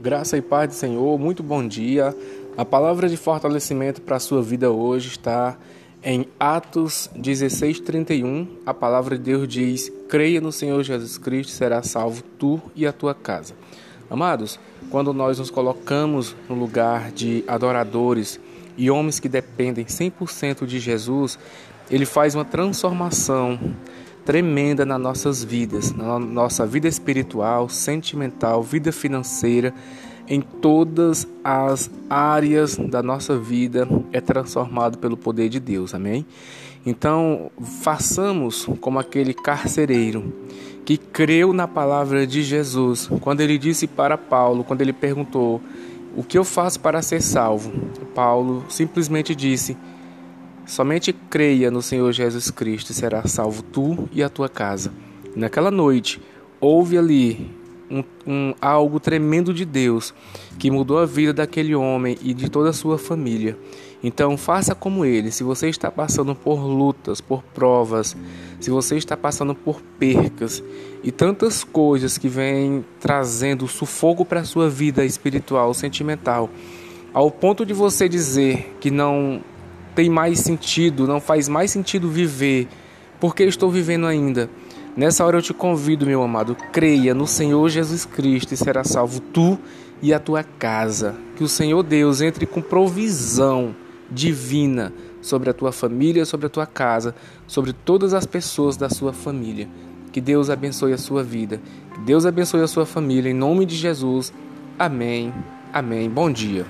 Graça e paz do Senhor, muito bom dia. A palavra de fortalecimento para a sua vida hoje está em Atos 16:31. A palavra de Deus diz: "Creia no Senhor Jesus Cristo, será salvo tu e a tua casa". Amados, quando nós nos colocamos no lugar de adoradores e homens que dependem 100% de Jesus, ele faz uma transformação tremenda nas nossas vidas, na nossa vida espiritual, sentimental, vida financeira, em todas as áreas da nossa vida é transformado pelo poder de Deus. Amém? Então, façamos como aquele carcereiro que creu na palavra de Jesus, quando ele disse para Paulo, quando ele perguntou: "O que eu faço para ser salvo?" Paulo simplesmente disse: Somente creia no Senhor Jesus Cristo e será salvo tu e a tua casa. naquela noite, houve ali um, um, algo tremendo de Deus que mudou a vida daquele homem e de toda a sua família. Então, faça como ele. Se você está passando por lutas, por provas, se você está passando por percas e tantas coisas que vêm trazendo sufoco para a sua vida espiritual, sentimental, ao ponto de você dizer que não tem mais sentido, não faz mais sentido viver, porque estou vivendo ainda. Nessa hora eu te convido, meu amado, creia no Senhor Jesus Cristo e será salvo tu e a tua casa. Que o Senhor Deus entre com provisão divina sobre a tua família, sobre a tua casa, sobre todas as pessoas da sua família. Que Deus abençoe a sua vida. Que Deus abençoe a sua família. Em nome de Jesus. Amém. Amém. Bom dia.